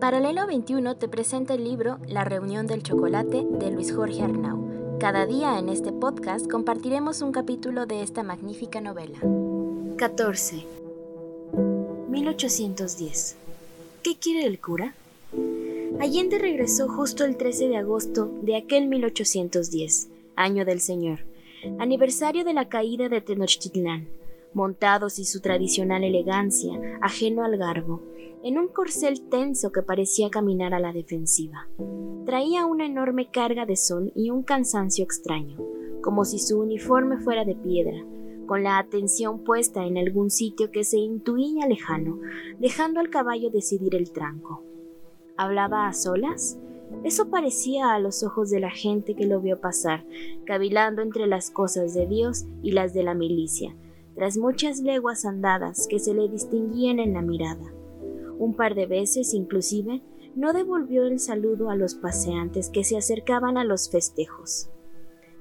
Paralelo 21 te presenta el libro La reunión del chocolate de Luis Jorge Arnau. Cada día en este podcast compartiremos un capítulo de esta magnífica novela. 14. 1810. ¿Qué quiere el cura? Allende regresó justo el 13 de agosto de aquel 1810, año del Señor, aniversario de la caída de Tenochtitlán, montados y su tradicional elegancia, ajeno al garbo, en un corcel tenso que parecía caminar a la defensiva. Traía una enorme carga de sol y un cansancio extraño, como si su uniforme fuera de piedra, con la atención puesta en algún sitio que se intuía lejano, dejando al caballo decidir el tranco. ¿Hablaba a solas? Eso parecía a los ojos de la gente que lo vio pasar, cavilando entre las cosas de Dios y las de la milicia, tras muchas leguas andadas que se le distinguían en la mirada. Un par de veces, inclusive, no devolvió el saludo a los paseantes que se acercaban a los festejos.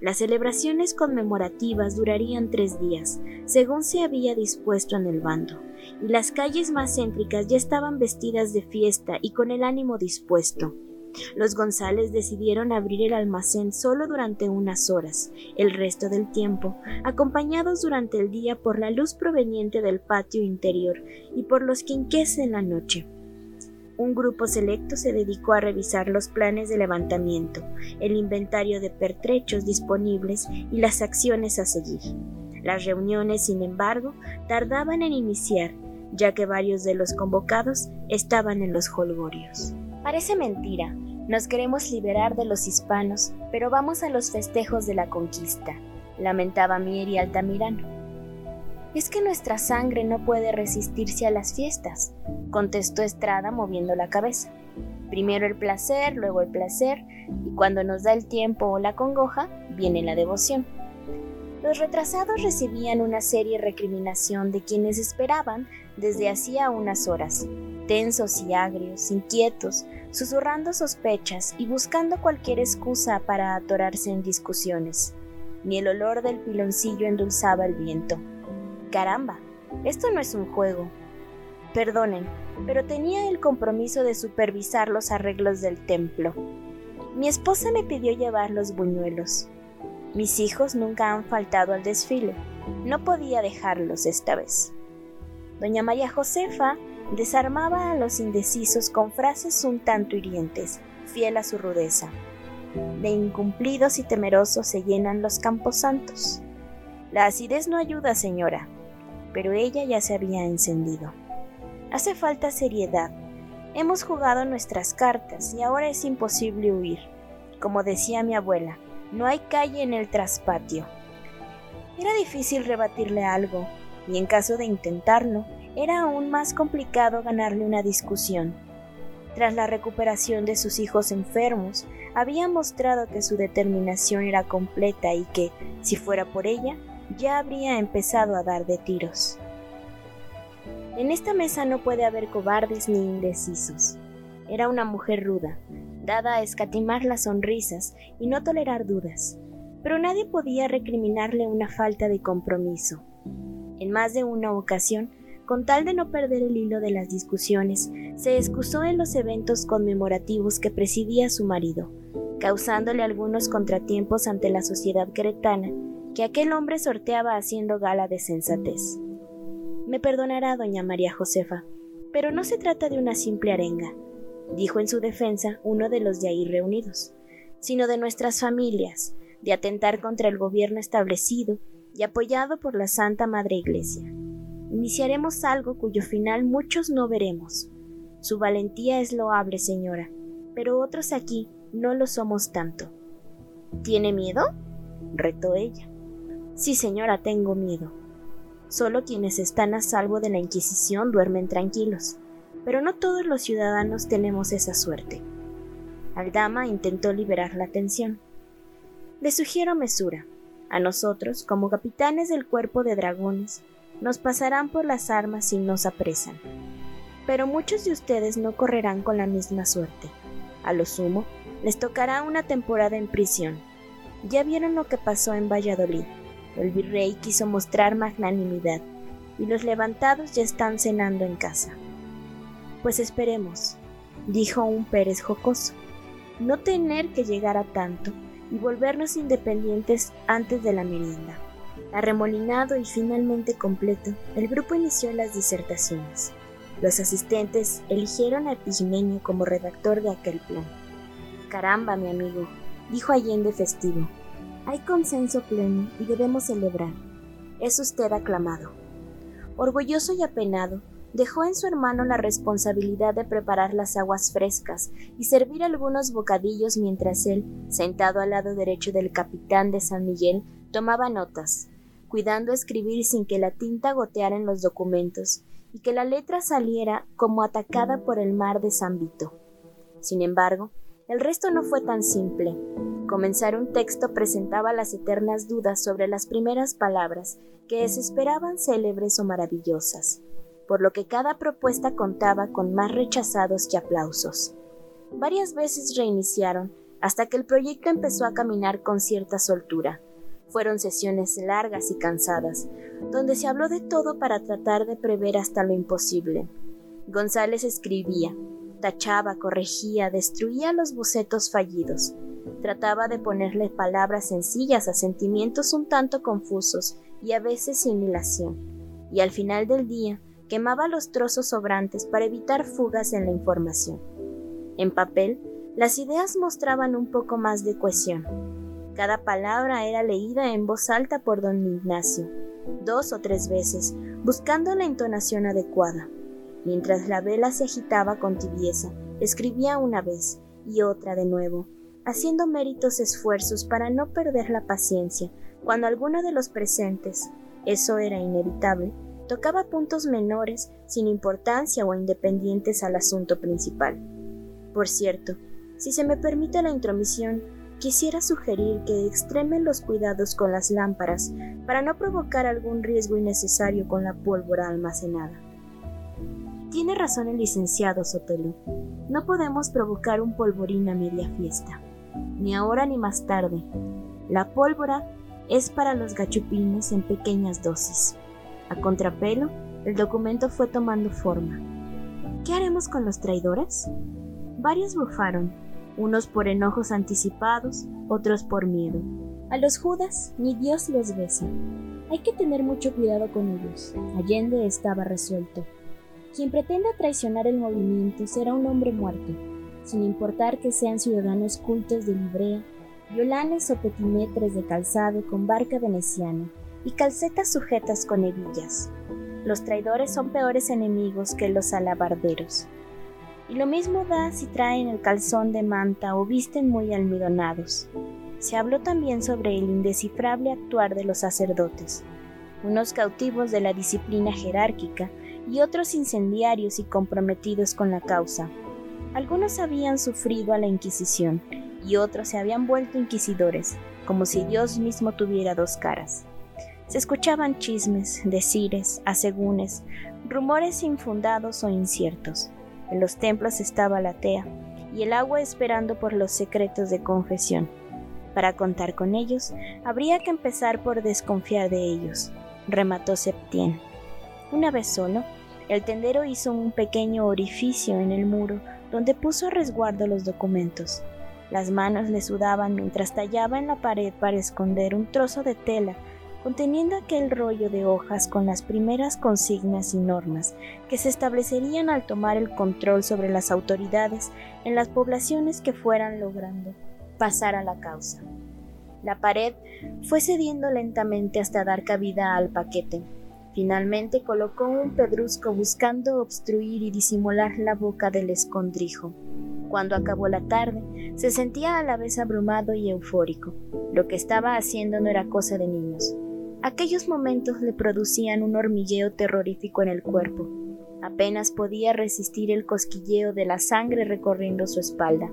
Las celebraciones conmemorativas durarían tres días, según se había dispuesto en el bando, y las calles más céntricas ya estaban vestidas de fiesta y con el ánimo dispuesto. Los González decidieron abrir el almacén solo durante unas horas, el resto del tiempo, acompañados durante el día por la luz proveniente del patio interior y por los quinqués en la noche. Un grupo selecto se dedicó a revisar los planes de levantamiento, el inventario de pertrechos disponibles y las acciones a seguir. Las reuniones, sin embargo, tardaban en iniciar, ya que varios de los convocados estaban en los holgorios. Parece mentira, nos queremos liberar de los hispanos, pero vamos a los festejos de la conquista, lamentaba Mieri Altamirano. Es que nuestra sangre no puede resistirse a las fiestas, contestó Estrada moviendo la cabeza. Primero el placer, luego el placer, y cuando nos da el tiempo o la congoja, viene la devoción. Los retrasados recibían una seria recriminación de quienes esperaban desde hacía unas horas, tensos y agrios, inquietos, susurrando sospechas y buscando cualquier excusa para atorarse en discusiones. Ni el olor del piloncillo endulzaba el viento. Caramba, esto no es un juego. Perdonen, pero tenía el compromiso de supervisar los arreglos del templo. Mi esposa me pidió llevar los buñuelos. Mis hijos nunca han faltado al desfile. No podía dejarlos esta vez. Doña María Josefa desarmaba a los indecisos con frases un tanto hirientes, fiel a su rudeza. De incumplidos y temerosos se llenan los campos santos. La acidez no ayuda, señora, pero ella ya se había encendido. Hace falta seriedad. Hemos jugado nuestras cartas y ahora es imposible huir. Como decía mi abuela, no hay calle en el traspatio. Era difícil rebatirle algo, y en caso de intentarlo, era aún más complicado ganarle una discusión. Tras la recuperación de sus hijos enfermos, había mostrado que su determinación era completa y que, si fuera por ella, ya habría empezado a dar de tiros. En esta mesa no puede haber cobardes ni indecisos. Era una mujer ruda, dada a escatimar las sonrisas y no tolerar dudas, pero nadie podía recriminarle una falta de compromiso. En más de una ocasión con tal de no perder el hilo de las discusiones, se excusó en los eventos conmemorativos que presidía su marido, causándole algunos contratiempos ante la sociedad cretana que aquel hombre sorteaba haciendo gala de sensatez. Me perdonará doña María Josefa, pero no se trata de una simple arenga, dijo en su defensa uno de los de ahí reunidos, sino de nuestras familias, de atentar contra el gobierno establecido y apoyado por la Santa Madre Iglesia iniciaremos algo cuyo final muchos no veremos. Su valentía es loable, señora, pero otros aquí no lo somos tanto. ¿Tiene miedo? retó ella. Sí, señora, tengo miedo. Solo quienes están a salvo de la Inquisición duermen tranquilos, pero no todos los ciudadanos tenemos esa suerte. Aldama intentó liberar la tensión. Le sugiero mesura. A nosotros, como capitanes del cuerpo de dragones, nos pasarán por las armas si nos apresan. Pero muchos de ustedes no correrán con la misma suerte. A lo sumo, les tocará una temporada en prisión. Ya vieron lo que pasó en Valladolid. El virrey quiso mostrar magnanimidad y los levantados ya están cenando en casa. Pues esperemos. dijo un Pérez jocoso. No tener que llegar a tanto y volvernos independientes antes de la merienda. Arremolinado y finalmente completo, el grupo inició las disertaciones. Los asistentes eligieron a Epigmenio como redactor de aquel plan. Caramba, mi amigo, dijo Allende festivo. Hay consenso pleno y debemos celebrar. Es usted aclamado. Orgulloso y apenado, dejó en su hermano la responsabilidad de preparar las aguas frescas y servir algunos bocadillos mientras él, sentado al lado derecho del capitán de San Miguel, tomaba notas, cuidando escribir sin que la tinta goteara en los documentos y que la letra saliera como atacada por el mar de San Vito. Sin embargo, el resto no fue tan simple. Comenzar un texto presentaba las eternas dudas sobre las primeras palabras, que se esperaban célebres o maravillosas por lo que cada propuesta contaba con más rechazados que aplausos. Varias veces reiniciaron hasta que el proyecto empezó a caminar con cierta soltura. Fueron sesiones largas y cansadas, donde se habló de todo para tratar de prever hasta lo imposible. González escribía, tachaba, corregía, destruía los bocetos fallidos. Trataba de ponerle palabras sencillas a sentimientos un tanto confusos y a veces sin hilación. Y al final del día, quemaba los trozos sobrantes para evitar fugas en la información. En papel, las ideas mostraban un poco más de cohesión. Cada palabra era leída en voz alta por don Ignacio, dos o tres veces, buscando la entonación adecuada. Mientras la vela se agitaba con tibieza, escribía una vez y otra de nuevo, haciendo méritos esfuerzos para no perder la paciencia cuando alguno de los presentes, eso era inevitable, tocaba puntos menores sin importancia o independientes al asunto principal. Por cierto, si se me permite la intromisión, quisiera sugerir que extremen los cuidados con las lámparas para no provocar algún riesgo innecesario con la pólvora almacenada. Tiene razón el licenciado Sotelo. No podemos provocar un polvorín a media fiesta, ni ahora ni más tarde. La pólvora es para los gachupines en pequeñas dosis. A contrapelo, el documento fue tomando forma. ¿Qué haremos con los traidores? Varios bufaron, unos por enojos anticipados, otros por miedo. A los judas ni Dios los besa. Hay que tener mucho cuidado con ellos. Allende estaba resuelto. Quien pretenda traicionar el movimiento será un hombre muerto, sin importar que sean ciudadanos cultos de librea, violanes o petimetres de calzado con barca veneciana y calcetas sujetas con hebillas. Los traidores son peores enemigos que los alabarderos. Y lo mismo da si traen el calzón de manta o visten muy almidonados. Se habló también sobre el indescifrable actuar de los sacerdotes, unos cautivos de la disciplina jerárquica y otros incendiarios y comprometidos con la causa. Algunos habían sufrido a la Inquisición y otros se habían vuelto inquisidores, como si Dios mismo tuviera dos caras. Se escuchaban chismes, decires, asegúnes, rumores infundados o inciertos. En los templos estaba la tea y el agua esperando por los secretos de confesión. Para contar con ellos, habría que empezar por desconfiar de ellos, remató Septien. Una vez solo, el tendero hizo un pequeño orificio en el muro donde puso a resguardo los documentos. Las manos le sudaban mientras tallaba en la pared para esconder un trozo de tela conteniendo aquel rollo de hojas con las primeras consignas y normas que se establecerían al tomar el control sobre las autoridades en las poblaciones que fueran logrando pasar a la causa. La pared fue cediendo lentamente hasta dar cabida al paquete. Finalmente colocó un pedrusco buscando obstruir y disimular la boca del escondrijo. Cuando acabó la tarde, se sentía a la vez abrumado y eufórico. Lo que estaba haciendo no era cosa de niños. Aquellos momentos le producían un hormigueo terrorífico en el cuerpo. Apenas podía resistir el cosquilleo de la sangre recorriendo su espalda.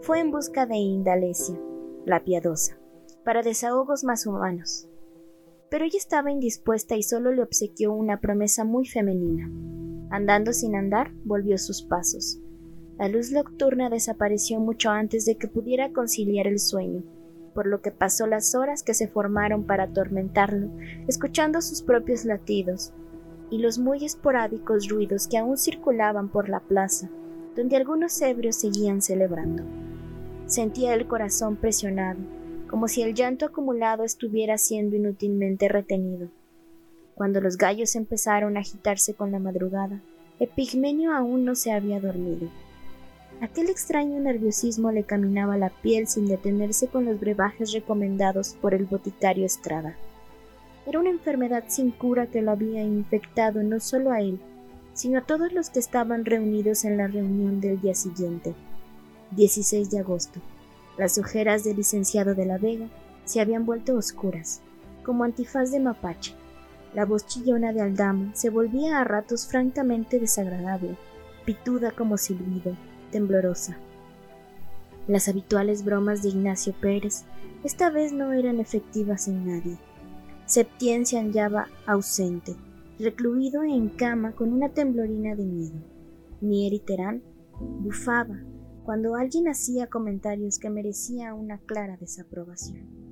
Fue en busca de Indalecia, la piadosa, para desahogos más humanos. Pero ella estaba indispuesta y solo le obsequió una promesa muy femenina. Andando sin andar, volvió sus pasos. La luz nocturna desapareció mucho antes de que pudiera conciliar el sueño por lo que pasó las horas que se formaron para atormentarlo, escuchando sus propios latidos y los muy esporádicos ruidos que aún circulaban por la plaza, donde algunos ebrios seguían celebrando. Sentía el corazón presionado, como si el llanto acumulado estuviera siendo inútilmente retenido. Cuando los gallos empezaron a agitarse con la madrugada, Epigmenio aún no se había dormido. Aquel extraño nerviosismo le caminaba la piel sin detenerse con los brebajes recomendados por el boticario Estrada. Era una enfermedad sin cura que lo había infectado no solo a él, sino a todos los que estaban reunidos en la reunión del día siguiente, 16 de agosto. Las ojeras del licenciado de la Vega se habían vuelto oscuras, como antifaz de mapache. La voz chillona de Aldama se volvía a ratos francamente desagradable, pituda como silbido, temblorosa. Las habituales bromas de Ignacio Pérez esta vez no eran efectivas en nadie. Septién se hallaba ausente, recluido en cama con una temblorina de miedo. Mier Terán bufaba cuando alguien hacía comentarios que merecía una clara desaprobación.